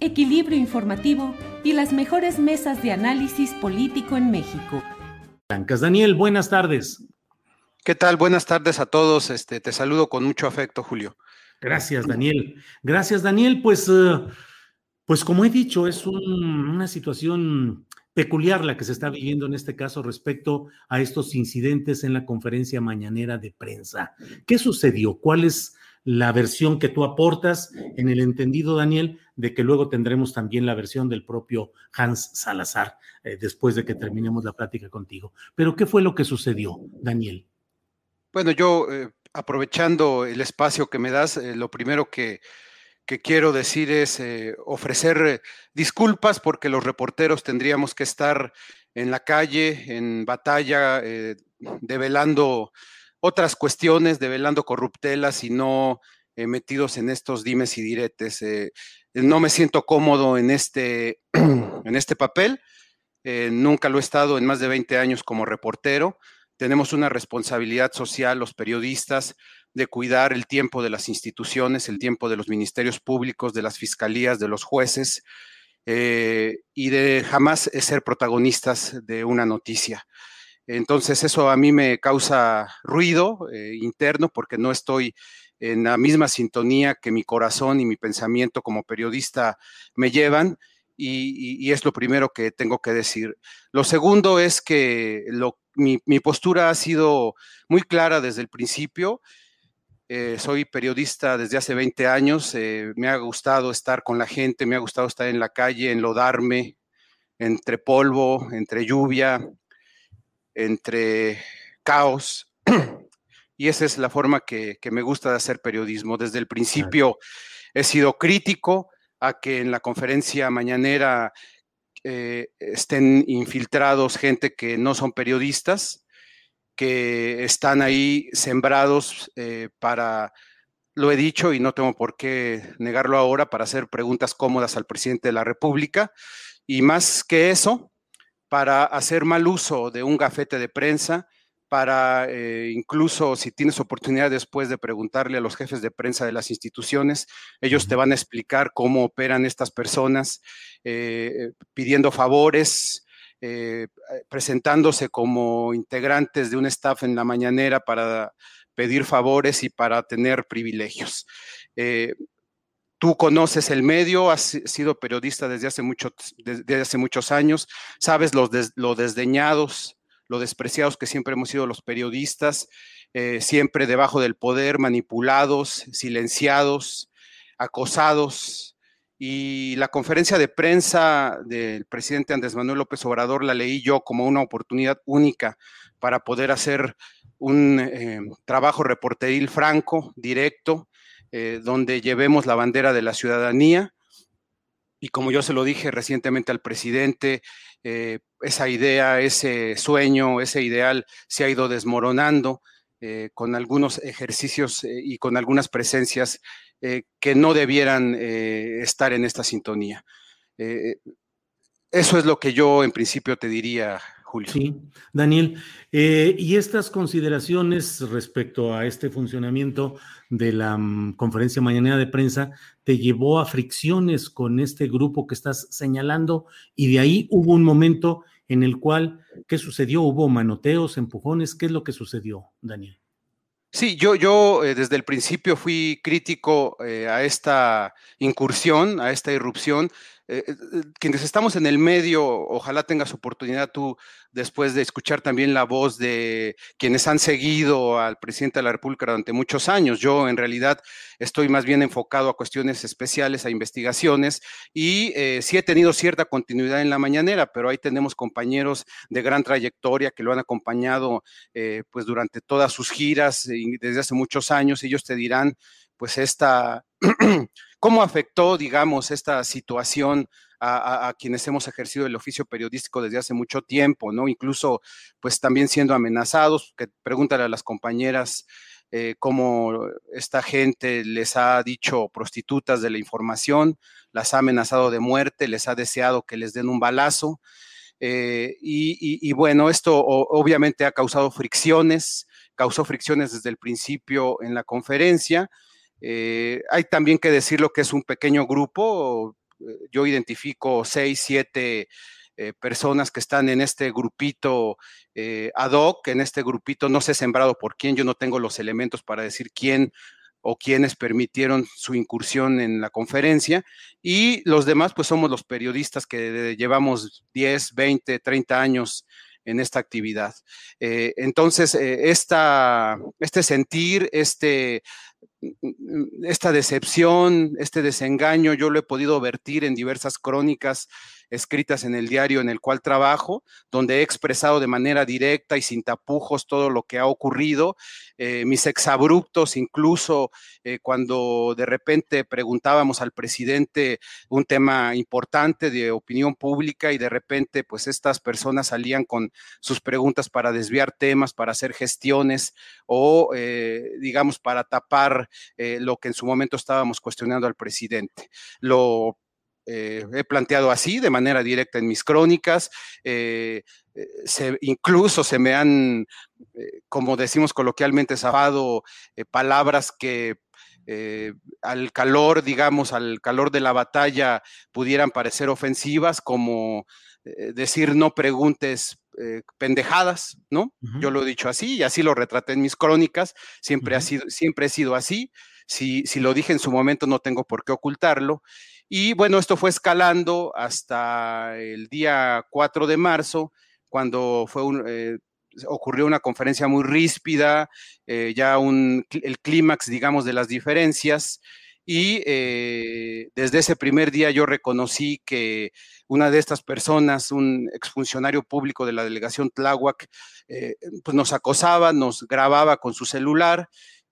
equilibrio informativo y las mejores mesas de análisis político en México. Blancas. Daniel, buenas tardes. ¿Qué tal? Buenas tardes a todos. Este, te saludo con mucho afecto, Julio. Gracias, Daniel. Gracias, Daniel. Pues, eh, pues como he dicho, es una situación peculiar la que se está viviendo en este caso respecto a estos incidentes en la conferencia mañanera de prensa. ¿Qué sucedió? ¿Cuál es la versión que tú aportas en el entendido, Daniel, de que luego tendremos también la versión del propio Hans Salazar eh, después de que terminemos la plática contigo. Pero ¿qué fue lo que sucedió, Daniel? Bueno, yo eh, aprovechando el espacio que me das, eh, lo primero que, que, quiero decir es ofrecer disculpas porque los reporteros tendríamos que estar en la calle, en batalla, develando otras cuestiones, develando corruptelas y no eh, metidos en estos dimes y diretes. Eh, no me siento cómodo en este, en este papel. Eh, nunca lo he estado en más de 20 años como reportero. Tenemos una responsabilidad social, los periodistas, de cuidar el tiempo de las instituciones, el tiempo de los ministerios públicos, de las fiscalías, de los jueces, y de jamás ser protagonistas de una noticia. Entonces eso a mí me causa ruido eh, interno porque no estoy en la misma sintonía que mi corazón y mi pensamiento como periodista me llevan y, es lo primero que tengo que decir. Lo segundo es que mi, postura ha sido muy clara desde el principio. Eh, soy periodista desde hace 20 años, eh, me ha gustado estar con la gente, me ha gustado estar en la calle, enlodarme entre polvo, entre lluvia, entre caos. Y esa es la forma que, me gusta de hacer periodismo. Desde el principio he sido crítico a que en la conferencia mañanera eh, estén infiltrados gente que no son periodistas, que están ahí sembrados eh, para, lo he dicho y no tengo por qué negarlo ahora, para hacer preguntas cómodas al presidente de la República. Y más que eso, para hacer mal uso de un gafete de prensa, para eh, incluso si tienes oportunidad después de preguntarle a los jefes de prensa de las instituciones, ellos te van a explicar cómo operan estas personas, eh, pidiendo favores, eh, presentándose como integrantes de un staff en la mañanera para pedir favores y para tener privilegios. Tú conoces el medio, has sido periodista desde hace, muchos años, sabes lo, lo, desdeñados, lo despreciados que siempre hemos sido los periodistas, eh, siempre debajo del poder, manipulados, silenciados, acosados. Y la conferencia de prensa del presidente Andrés Manuel López Obrador la leí yo como una oportunidad única para poder hacer un eh, trabajo reporteril franco, directo, eh, donde llevemos la bandera de la ciudadanía. Y como yo se lo dije recientemente al presidente, eh, esa idea, ese sueño, ese ideal se ha ido desmoronando eh, con algunos ejercicios y con algunas presencias que no debieran estar en esta sintonía. eso es lo que yo en principio te diría, Julio. Sí, Daniel. Eh, y estas consideraciones respecto a este funcionamiento de la um, conferencia mañanera de prensa te llevó a fricciones con este grupo que estás señalando y de ahí hubo un momento en el cual, ¿qué sucedió? ¿Hubo manoteos, empujones? ¿Qué es lo que sucedió, Daniel? Sí, yo, yo eh, desde el principio fui crítico eh, a esta incursión, a esta irrupción, eh, eh, quienes estamos en el medio, ojalá tengas oportunidad tú después de escuchar también la voz de quienes han seguido al presidente de la República durante muchos años. Yo en realidad estoy más bien enfocado a cuestiones especiales, a investigaciones y eh, sí he tenido cierta continuidad en la mañanera, pero ahí tenemos compañeros de gran trayectoria que lo han acompañado pues durante todas sus giras y desde hace muchos años. Ellos te dirán pues esta ¿Cómo afectó, digamos, esta situación a, quienes hemos ejercido el oficio periodístico desde hace mucho tiempo, ¿no? Incluso, pues también siendo amenazados, que pregúntale a las compañeras eh, cómo esta gente les ha dicho prostitutas de la información, las ha amenazado de muerte, les ha deseado que les den un balazo. Eh, y, bueno, esto obviamente ha causado fricciones, causó fricciones desde el principio en la conferencia eh, hay también que decirlo que es un pequeño grupo. Eh, yo identifico seis, siete eh, personas que están en este grupito ad hoc. En este grupito no sé sembrado por quién. Yo no tengo los elementos para decir quién o quiénes permitieron su incursión en la conferencia. Y los demás, pues somos los periodistas que llevamos 10, 20, 30 años en esta actividad. entonces, este sentir, este esta decepción, este desengaño, yo lo he podido vertir en diversas crónicas escritas en el diario en el cual trabajo, donde he expresado de manera directa y sin tapujos todo lo que ha ocurrido, eh, mis exabruptos, incluso eh, cuando de repente preguntábamos al presidente un tema importante de opinión pública y de repente pues estas personas salían con sus preguntas para desviar temas, para hacer gestiones o eh, digamos para tapar lo que en su momento estábamos cuestionando al presidente. Lo eh, he planteado así de manera directa en mis crónicas. Eh, eh, incluso se me han, como decimos coloquialmente, zafado palabras que al calor, digamos, al calor de la batalla pudieran parecer ofensivas, como decir no preguntes pendejadas, ¿no? Yo lo he dicho así y así lo retraté en mis crónicas, siempre, ha sido, siempre he sido así. Si, si lo dije en su momento, no tengo por qué ocultarlo. Y bueno, esto fue escalando hasta el día 4 de marzo, cuando fue eh, ocurrió una conferencia muy ríspida, eh, ya un, el clímax, digamos, de las diferencias. Y eh, desde ese primer día yo reconocí que una de estas personas, un exfuncionario público de la delegación Tláhuac, pues nos acosaba, nos grababa con su celular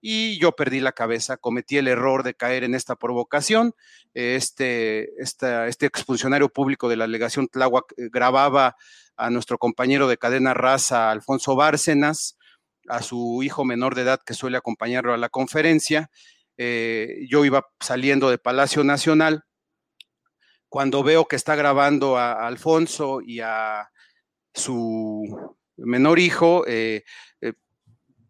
y yo perdí la cabeza, cometí el error de caer en esta provocación. Este, este expulsionario público de la delegación Tláhuac eh, grababa a nuestro compañero de cadena raza, Alfonso Bárcenas, a su hijo menor de edad que suele acompañarlo a la conferencia. Eh, yo iba saliendo de Palacio Nacional. Cuando veo que está grabando a, Alfonso y a su menor hijo, eh,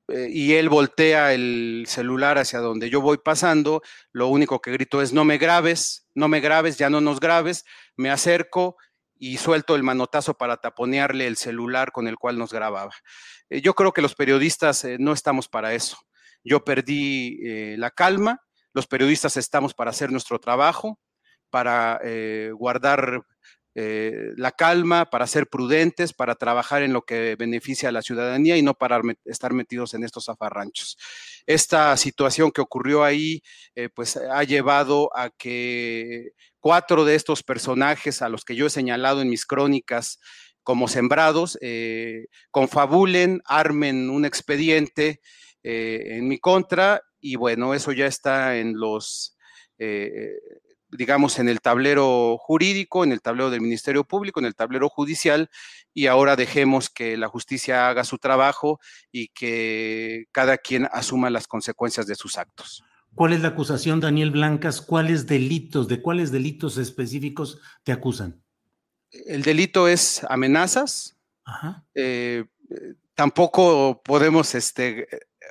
eh, y él voltea el celular hacia donde yo voy pasando, lo único que grito es no me grabes, no me grabes, ya no nos grabes, me acerco y suelto el manotazo para taponearle el celular con el cual nos grababa. Eh, yo creo que los periodistas eh, no estamos para eso. Yo perdí la calma, los periodistas estamos para hacer nuestro trabajo, para guardar eh, la calma, para ser prudentes, para trabajar en lo que beneficia a la ciudadanía y no para estar metidos en estos afarranchos. Esta situación que ocurrió ahí, eh, pues ha llevado a que cuatro de estos personajes a los que yo he señalado en mis crónicas como sembrados, eh, confabulen, armen un expediente en mi contra y bueno, eso ya está en los digamos, en el tablero jurídico, en el tablero del Ministerio Público, en el tablero judicial, y ahora dejemos que la justicia haga su trabajo y que cada quien asuma las consecuencias de sus actos. ¿Cuál es la acusación, Daniel Blancas? ¿Cuáles delitos, de cuáles delitos específicos te acusan? El delito es amenazas, tampoco podemos este,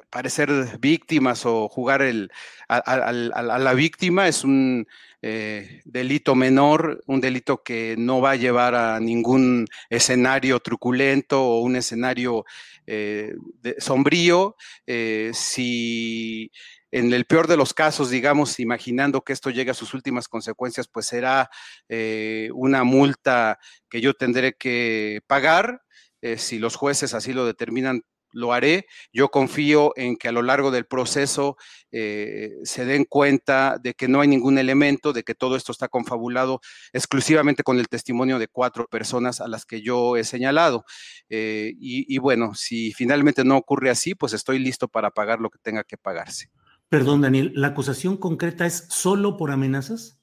parecer víctimas o jugar el, a, la víctima. Es un eh, delito menor, un delito que no va a llevar a ningún escenario truculento o un escenario eh, sombrío. Eh, si en el peor de los casos, digamos, imaginando que esto llegue a sus últimas consecuencias, pues será una multa que yo tendré que pagar. si los jueces así lo determinan, lo haré. Yo confío en que a lo largo del proceso eh, se den cuenta de que no hay ningún elemento, de que todo esto está confabulado exclusivamente con el testimonio de cuatro personas a las que yo he señalado. Eh, y, bueno, si finalmente no ocurre así, pues estoy listo para pagar lo que tenga que pagarse. Perdón, Daniel, ¿la acusación concreta es solo por amenazas?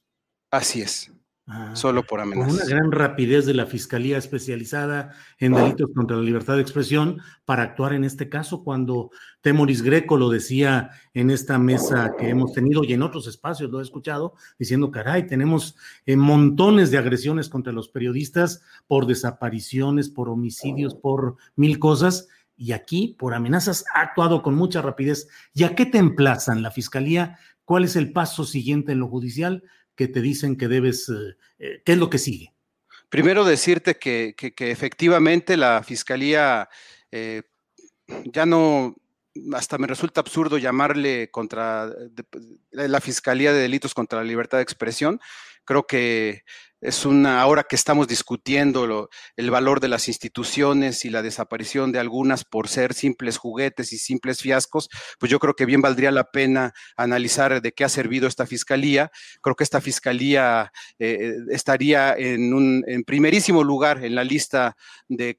Así es. Ah, solo por amenazas. Con una gran rapidez de la Fiscalía especializada en delitos contra la libertad de expresión para actuar en este caso, cuando Temoris Greco lo decía en esta mesa que hemos tenido y en otros espacios lo he escuchado, diciendo, caray, tenemos eh, montones de agresiones contra los periodistas por desapariciones, por homicidios, por mil cosas, y aquí por amenazas ha actuado con mucha rapidez. ¿Y a qué te emplazan la Fiscalía? ¿Cuál es el paso siguiente en lo judicial? Que te dicen que debes, eh, eh, ¿qué es lo que sigue? Primero decirte que, efectivamente la Fiscalía eh, ya no, hasta me resulta absurdo llamarle contra la Fiscalía de Delitos contra la Libertad de Expresión. Creo que es una, ahora que estamos discutiendo el valor de las instituciones y la desaparición de algunas por ser simples juguetes y simples fiascos, pues yo creo que bien valdría la pena analizar de qué ha servido esta fiscalía. Creo que esta fiscalía eh, estaría en un en primerísimo lugar en la lista de,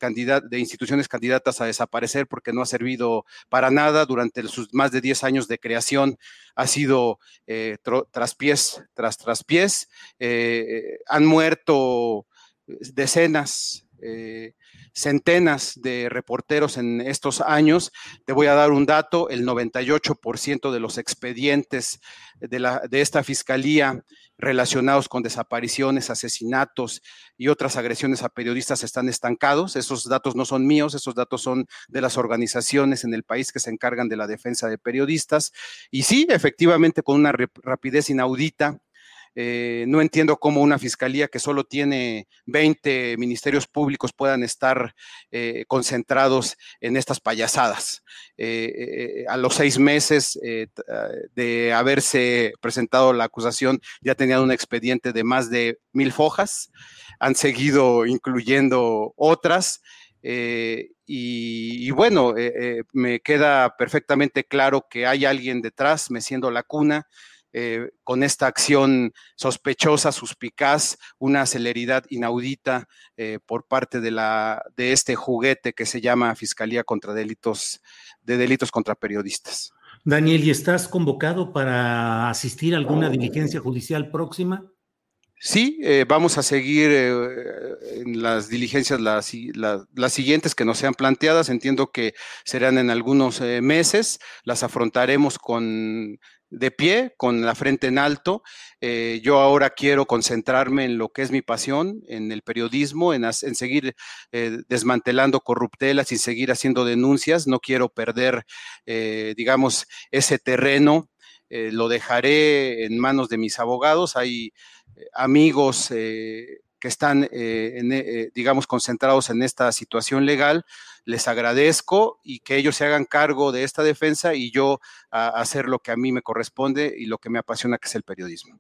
de instituciones candidatas a desaparecer porque no ha servido para nada durante sus más de 10 años de creación. Ha sido eh, traspiés tras traspiés. Eh, han muerto eh, decenas, eh, centenas de reporteros en estos años. Te voy a dar un dato, el 98% de los expedientes de, la, de esta fiscalía relacionados con desapariciones, asesinatos y otras agresiones a periodistas están estancados. Esos datos no son míos, esos datos son de las organizaciones en el país que se encargan de la defensa de periodistas. Y sí, efectivamente, con una rapidez inaudita, eh, no entiendo cómo una fiscalía que solo tiene 20 ministerios públicos puedan estar eh, concentrados en estas payasadas. Eh, a los seis meses de haberse presentado la acusación, ya tenían un expediente de más de mil fojas, han seguido incluyendo otras. y, bueno, me queda perfectamente claro que hay alguien detrás meciendo la cuna, eh, con esta acción sospechosa, suspicaz, una celeridad inaudita eh, por parte de, la, de este juguete que se llama Fiscalía contra Delitos, de Delitos contra Periodistas. Daniel, ¿y estás convocado para asistir a alguna diligencia judicial próxima? Sí, eh, vamos a seguir en las diligencias las, las, siguientes que nos sean planteadas. Entiendo que serán en algunos meses. Las afrontaremos con de pie, con la frente en alto. Eh, yo ahora quiero concentrarme en lo que es mi pasión, en el periodismo, en, seguir eh, desmantelando corruptelas y seguir haciendo denuncias. No quiero perder, eh, digamos, ese terreno. lo dejaré en manos de mis abogados. Hay amigos que están, digamos, concentrados en esta situación legal les agradezco y que ellos se hagan cargo de esta defensa y yo a, hacer lo que a mí me corresponde y lo que me apasiona, que es el periodismo.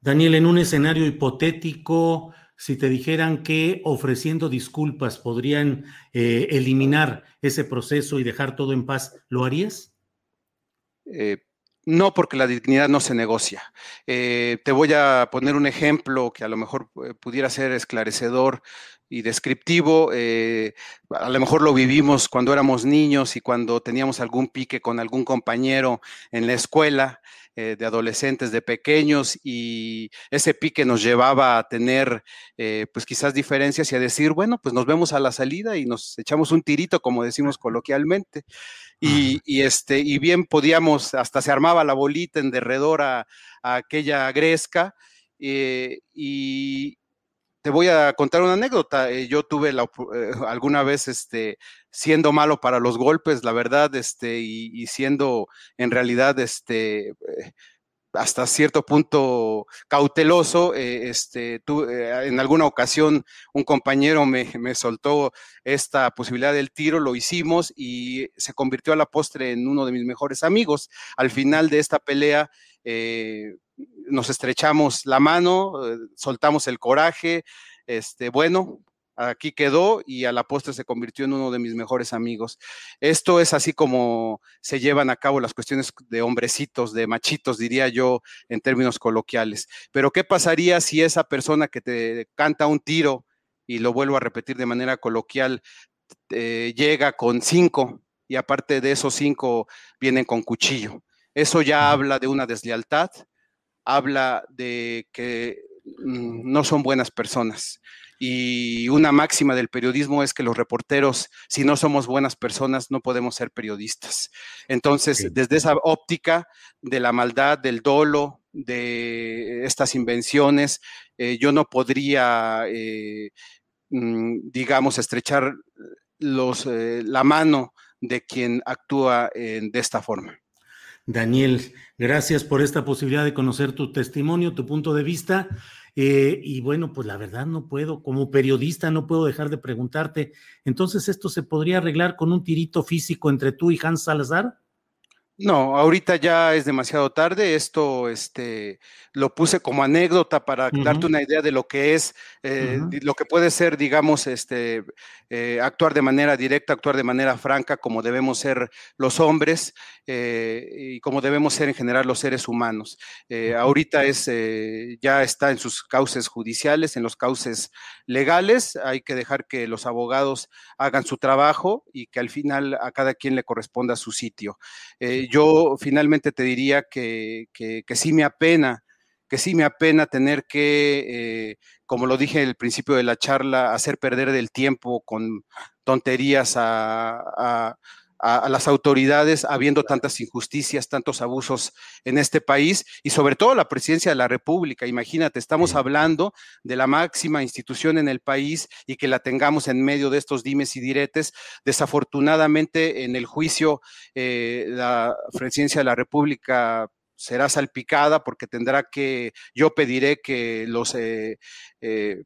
Daniel, en un escenario hipotético, si te dijeran que ofreciendo disculpas podrían eh, eliminar ese proceso y dejar todo en paz, ¿lo harías? Eh, no, porque la dignidad no se negocia. Eh, te voy a poner un ejemplo que a lo mejor pudiera ser esclarecedor y descriptivo. Eh, a lo mejor lo vivimos cuando éramos niños y cuando teníamos algún pique con algún compañero en la escuela. Eh, de adolescentes, de pequeños, y ese pique nos llevaba a tener, eh, pues quizás diferencias y a decir, bueno, pues nos vemos a la salida y nos echamos un tirito, como decimos coloquialmente. Y, este, y bien podíamos, hasta se armaba la bolita en derredor a, aquella gresca, y, te voy a contar una anécdota. yo tuve la, alguna vez, este, siendo malo para los golpes, la verdad, este, y, siendo en realidad, este, hasta cierto punto cauteloso. Eh, este, eh, en alguna ocasión un compañero me, soltó esta posibilidad del tiro, lo hicimos y se convirtió a la postre en uno de mis mejores amigos. Al final de esta pelea eh, nos estrechamos la mano, soltamos el coraje. Este, bueno, aquí quedó y a la postre se convirtió en uno de mis mejores amigos. Esto es así como se llevan a cabo las cuestiones de hombrecitos, de machitos, diría yo, en términos coloquiales. Pero ¿qué pasaría si esa persona que te canta un tiro, y lo vuelvo a repetir de manera coloquial, llega con cinco y aparte de esos cinco vienen con cuchillo? Eso ya habla de una deslealtad, habla de que mm, no son buenas personas y una máxima del periodismo es que los reporteros, si no somos buenas personas, no podemos ser periodistas. Entonces, desde esa óptica de la maldad, del dolo, de estas invenciones, eh, yo no podría, eh, mm, digamos, estrechar los, eh, la mano de quien actúa de esta forma. Daniel, gracias por esta posibilidad de conocer tu testimonio, tu punto de vista. Eh, y bueno, pues la verdad no puedo, como periodista no puedo dejar de preguntarte, entonces esto se podría arreglar con un tirito físico entre tú y Hans Salazar? No, ahorita ya es demasiado tarde. Esto este, lo puse como anécdota para darte una idea de lo que es, eh, lo que puede ser, digamos, este, eh, actuar de manera directa, actuar de manera franca, como debemos ser los hombres eh, y como debemos ser en general los seres humanos. ahorita es, ya está en sus cauces judiciales, en los cauces legales. Hay que dejar que los abogados hagan su trabajo y que al final a cada quien le corresponda su sitio yo finalmente te diría que, sí me apena, que sí me apena tener que, eh, como lo dije al principio de la charla, hacer perder del tiempo con tonterías a a, las autoridades habiendo tantas injusticias, tantos abusos en este país y sobre todo la presidencia de la República. Imagínate, estamos hablando de la máxima institución en el país y que la tengamos en medio de estos dimes y diretes. Desafortunadamente, en el juicio, eh, la presidencia de la República será salpicada porque tendrá que, yo pediré que los eh, eh,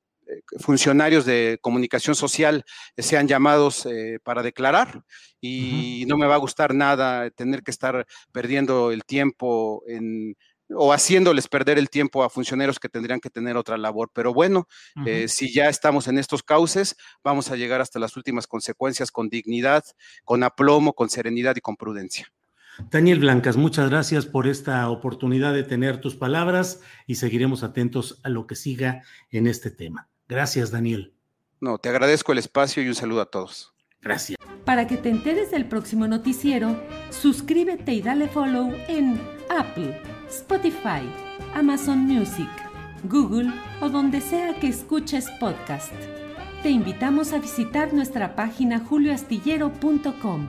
funcionarios de comunicación social sean llamados eh, para declarar y no me va a gustar nada tener que estar perdiendo el tiempo en, o haciéndoles perder el tiempo a funcionarios que tendrían que tener otra labor. Pero bueno, eh, si ya estamos en estos cauces, vamos a llegar hasta las últimas consecuencias con dignidad, con aplomo, con serenidad y con prudencia. Daniel Blancas, muchas gracias por esta oportunidad de tener tus palabras y seguiremos atentos a lo que siga en este tema. Gracias, Daniel. No, te agradezco el espacio y un saludo a todos. Gracias. Para que te enteres del próximo noticiero, suscríbete y dale follow en Apple, Spotify, Amazon Music, Google o donde sea que escuches podcast. Te invitamos a visitar nuestra página julioastillero.com.